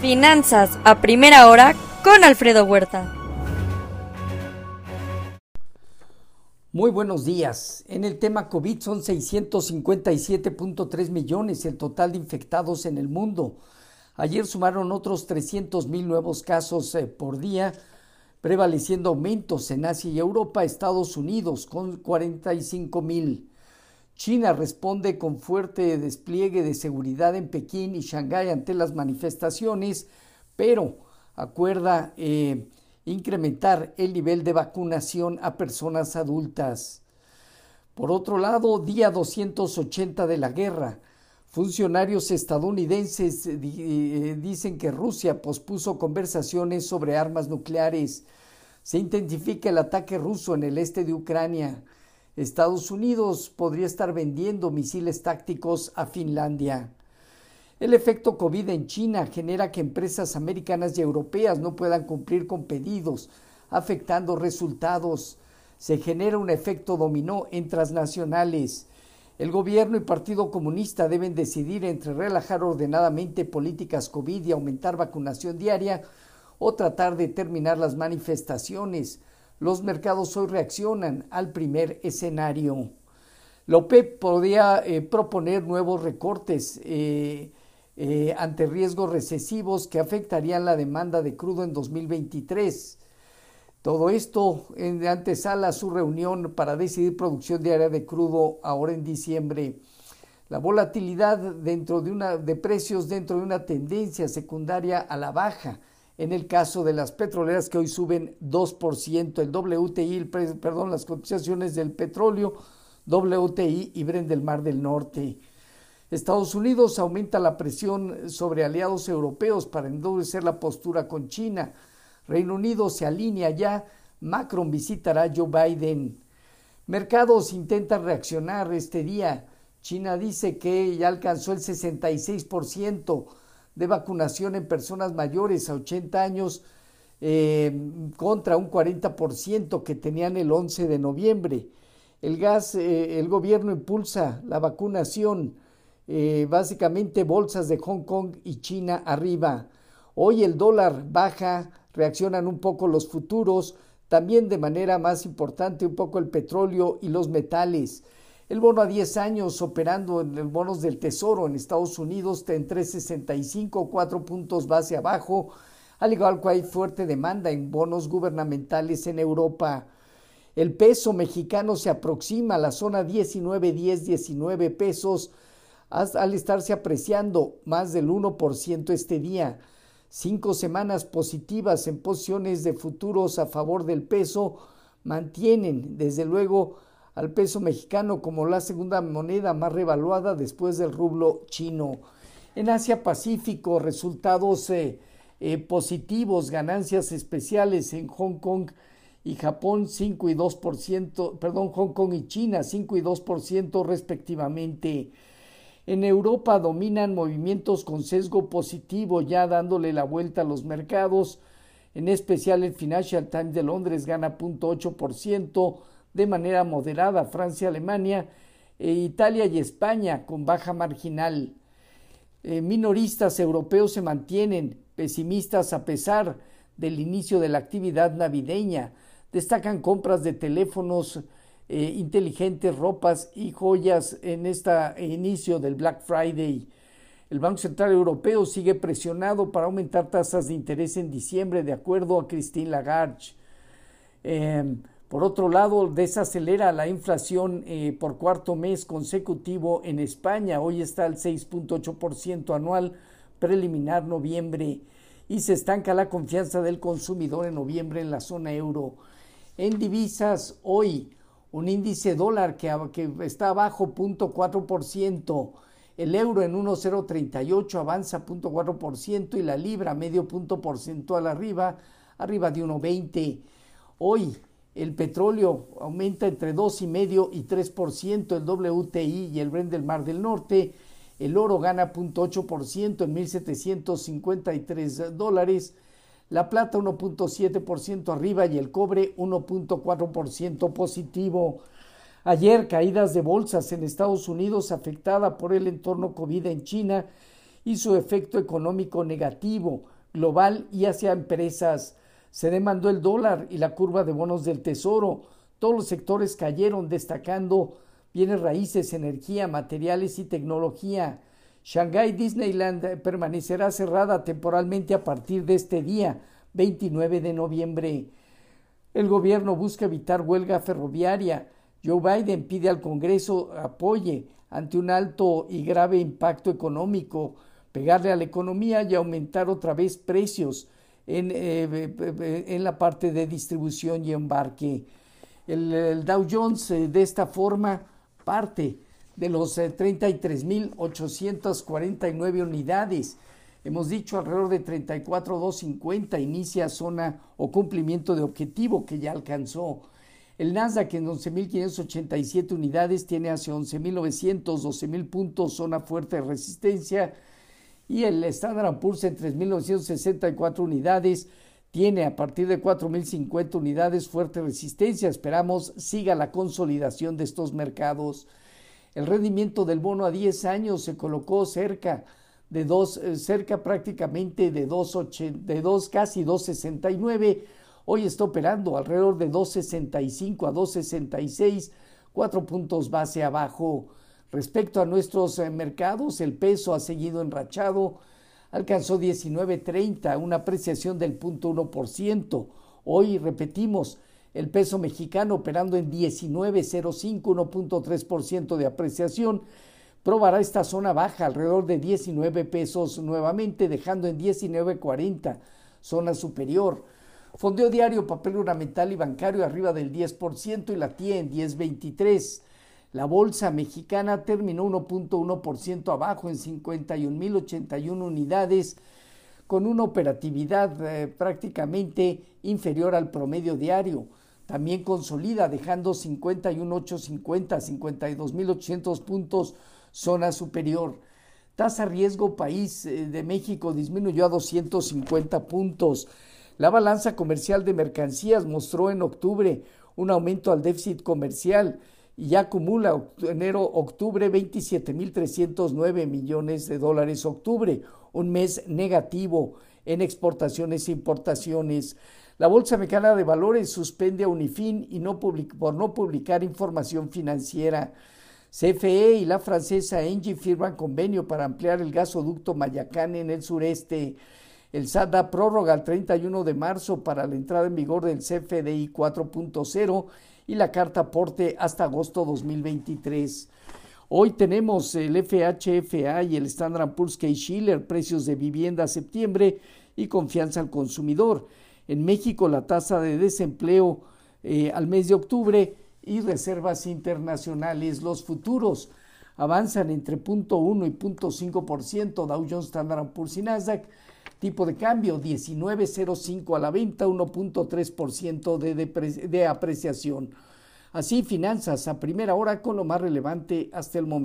Finanzas a primera hora con Alfredo Huerta. Muy buenos días. En el tema COVID son 657.3 millones el total de infectados en el mundo. Ayer sumaron otros 300 mil nuevos casos eh, por día, prevaleciendo aumentos en Asia y Europa, Estados Unidos con 45 mil. China responde con fuerte despliegue de seguridad en Pekín y Shanghái ante las manifestaciones, pero acuerda eh, incrementar el nivel de vacunación a personas adultas. Por otro lado, día 280 de la guerra. Funcionarios estadounidenses eh, eh, dicen que Rusia pospuso conversaciones sobre armas nucleares. Se intensifica el ataque ruso en el este de Ucrania. Estados Unidos podría estar vendiendo misiles tácticos a Finlandia. El efecto COVID en China genera que empresas americanas y europeas no puedan cumplir con pedidos, afectando resultados. Se genera un efecto dominó en transnacionales. El gobierno y Partido Comunista deben decidir entre relajar ordenadamente políticas COVID y aumentar vacunación diaria o tratar de terminar las manifestaciones los mercados hoy reaccionan al primer escenario. La podría eh, proponer nuevos recortes eh, eh, ante riesgos recesivos que afectarían la demanda de crudo en 2023. Todo esto en antesala a su reunión para decidir producción diaria de crudo ahora en diciembre. La volatilidad dentro de, una, de precios dentro de una tendencia secundaria a la baja en el caso de las petroleras que hoy suben 2%, el WTI, perdón, las cotizaciones del petróleo, WTI y Brent del Mar del Norte. Estados Unidos aumenta la presión sobre aliados europeos para endurecer la postura con China. Reino Unido se alinea ya. Macron visitará a Joe Biden. Mercados intentan reaccionar este día. China dice que ya alcanzó el 66% de vacunación en personas mayores a 80 años eh, contra un 40% que tenían el 11 de noviembre. El gas, eh, el gobierno impulsa la vacunación, eh, básicamente bolsas de Hong Kong y China arriba. Hoy el dólar baja, reaccionan un poco los futuros, también de manera más importante un poco el petróleo y los metales. El bono a 10 años operando en los bonos del Tesoro en Estados Unidos está en 365, 4 puntos base abajo, al igual que hay fuerte demanda en bonos gubernamentales en Europa. El peso mexicano se aproxima a la zona 19, 10, 19 pesos al estarse apreciando más del 1% este día. Cinco semanas positivas en posiciones de futuros a favor del peso mantienen, desde luego, al peso mexicano como la segunda moneda más revaluada después del rublo chino. En Asia Pacífico, resultados eh, eh, positivos, ganancias especiales en Hong Kong y Japón 5 y 2%, perdón, Hong Kong y China 5 y 2% respectivamente. En Europa dominan movimientos con sesgo positivo, ya dándole la vuelta a los mercados. En especial el Financial Times de Londres gana 0.8%, de manera moderada Francia, Alemania, e Italia y España con baja marginal. Eh, minoristas europeos se mantienen pesimistas a pesar del inicio de la actividad navideña. Destacan compras de teléfonos eh, inteligentes, ropas y joyas en este inicio del Black Friday. El Banco Central Europeo sigue presionado para aumentar tasas de interés en diciembre, de acuerdo a Christine Lagarde. Em, por otro lado, desacelera la inflación eh, por cuarto mes consecutivo en España. Hoy está al 6.8% anual preliminar noviembre y se estanca la confianza del consumidor en noviembre en la zona euro. En divisas, hoy un índice dólar que, que está abajo 0.4%, el euro en 1.038 avanza 0.4% y la libra medio punto porcentual arriba, arriba de 1.20. Hoy el petróleo aumenta entre 2,5 y 3%, el WTI y el Brent del Mar del Norte. El oro gana 0.8% en 1.753 dólares. La plata 1.7% arriba y el cobre 1.4% positivo. Ayer caídas de bolsas en Estados Unidos afectada por el entorno COVID en China y su efecto económico negativo global y hacia empresas. Se demandó el dólar y la curva de bonos del tesoro. Todos los sectores cayeron, destacando bienes raíces, energía, materiales y tecnología. Shanghai Disneyland permanecerá cerrada temporalmente a partir de este día, 29 de noviembre. El gobierno busca evitar huelga ferroviaria. Joe Biden pide al Congreso apoye ante un alto y grave impacto económico, pegarle a la economía y aumentar otra vez precios en, eh, en la parte de distribución y embarque. El, Dow Jones eh, de esta forma parte de los 33.849 eh, unidades. Hemos dicho alrededor de 34.250 inicia zona o cumplimiento de objetivo que ya alcanzó. El Nasdaq en 11.587 unidades tiene hacia 11.900, 12.000 puntos, zona fuerte de resistencia. Y el Standard Poor's en 3.964 unidades tiene a partir de 4.050 unidades fuerte resistencia. Esperamos siga la consolidación de estos mercados. El rendimiento del bono a 10 años se colocó cerca de dos, eh, cerca prácticamente de 2, de dos casi 2.69 Hoy está operando alrededor de 2.65 a 2.66, cuatro puntos base abajo. Respecto a nuestros eh, mercados, el peso ha seguido enrachado, alcanzó 19.30, una apreciación del 0.1%. Hoy repetimos, el peso mexicano operando en 19.05, 1.3% de apreciación, probará esta zona baja alrededor de 19 pesos nuevamente, dejando en 19.40, zona superior. Fondeo diario, papel ornamental y bancario arriba del 10% y la TIE en 10.23. La bolsa mexicana terminó 1.1% abajo en 51.081 unidades, con una operatividad eh, prácticamente inferior al promedio diario. También consolida, dejando 51.850, 52.800 puntos, zona superior. Tasa riesgo país eh, de México disminuyó a 250 puntos. La balanza comercial de mercancías mostró en octubre un aumento al déficit comercial y acumula enero-octubre 27.309 millones de dólares octubre, un mes negativo en exportaciones e importaciones. La Bolsa Mexicana de Valores suspende a Unifin y no por no publicar información financiera. CFE y la francesa Engie firman convenio para ampliar el gasoducto Mayacán en el sureste. El SAT da prórroga al 31 de marzo para la entrada en vigor del CFDI 4.0 y la carta aporte hasta agosto 2023. Hoy tenemos el FHFA y el Standard Poor's Case Schiller, precios de vivienda septiembre y confianza al consumidor. En México la tasa de desempleo eh, al mes de octubre y reservas internacionales. Los futuros avanzan entre 0.1 y 0.5%, Dow Jones, Standard Poor's y Nasdaq Tipo de cambio 19.05 a la venta, 1.3% de, de apreciación. Así, finanzas a primera hora con lo más relevante hasta el momento.